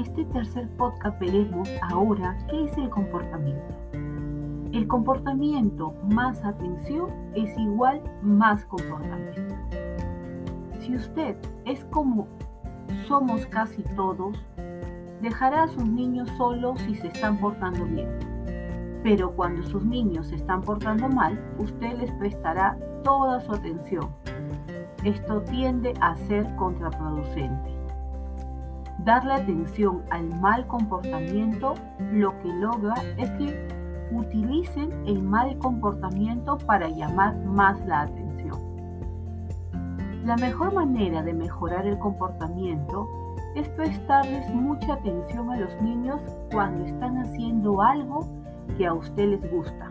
este tercer podcast veremos ahora qué es el comportamiento. El comportamiento más atención es igual más comportamiento. Si usted es como somos casi todos, dejará a sus niños solos si se están portando bien. Pero cuando sus niños se están portando mal, usted les prestará toda su atención. Esto tiende a ser contraproducente. Darle atención al mal comportamiento lo que logra es que utilicen el mal comportamiento para llamar más la atención. La mejor manera de mejorar el comportamiento es prestarles mucha atención a los niños cuando están haciendo algo que a usted les gusta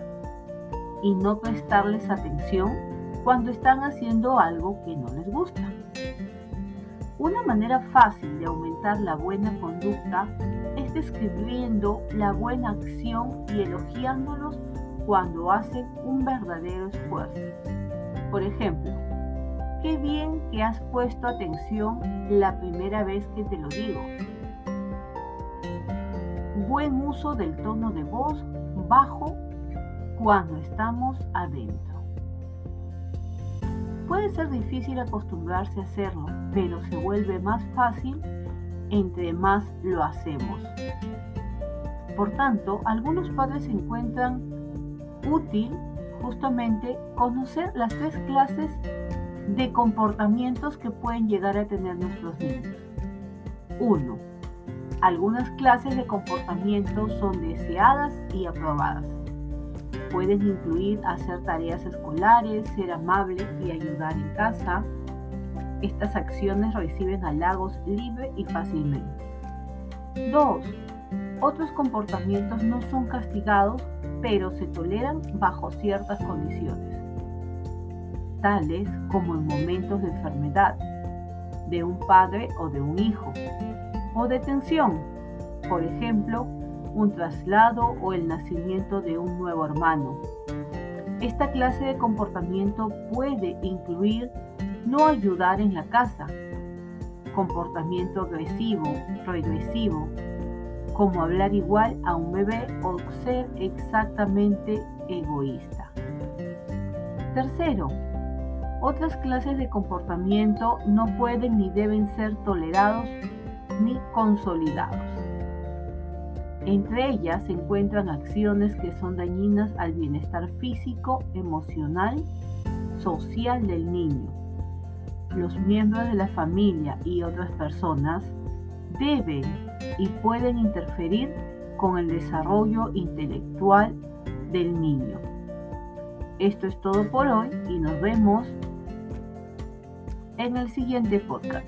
y no prestarles atención cuando están haciendo algo que no les gusta. Una manera fácil de aumentar la buena conducta es describiendo la buena acción y elogiándolos cuando hacen un verdadero esfuerzo. Por ejemplo, qué bien que has puesto atención la primera vez que te lo digo. Buen uso del tono de voz bajo cuando estamos adentro. Puede ser difícil acostumbrarse a hacerlo, pero se vuelve más fácil entre más lo hacemos. Por tanto, algunos padres encuentran útil justamente conocer las tres clases de comportamientos que pueden llegar a tener nuestros niños. 1. Algunas clases de comportamientos son deseadas y aprobadas. Pueden incluir hacer tareas escolares, ser amable y ayudar en casa. Estas acciones reciben halagos libre y fácilmente. 2. Otros comportamientos no son castigados, pero se toleran bajo ciertas condiciones tales como en momentos de enfermedad de un padre o de un hijo, o de tensión, por ejemplo, un traslado o el nacimiento de un nuevo hermano. Esta clase de comportamiento puede incluir no ayudar en la casa, comportamiento agresivo, regresivo, como hablar igual a un bebé o ser exactamente egoísta. Tercero, otras clases de comportamiento no pueden ni deben ser tolerados ni consolidados. Entre ellas se encuentran acciones que son dañinas al bienestar físico, emocional, social del niño. Los miembros de la familia y otras personas deben y pueden interferir con el desarrollo intelectual del niño. Esto es todo por hoy y nos vemos en el siguiente podcast.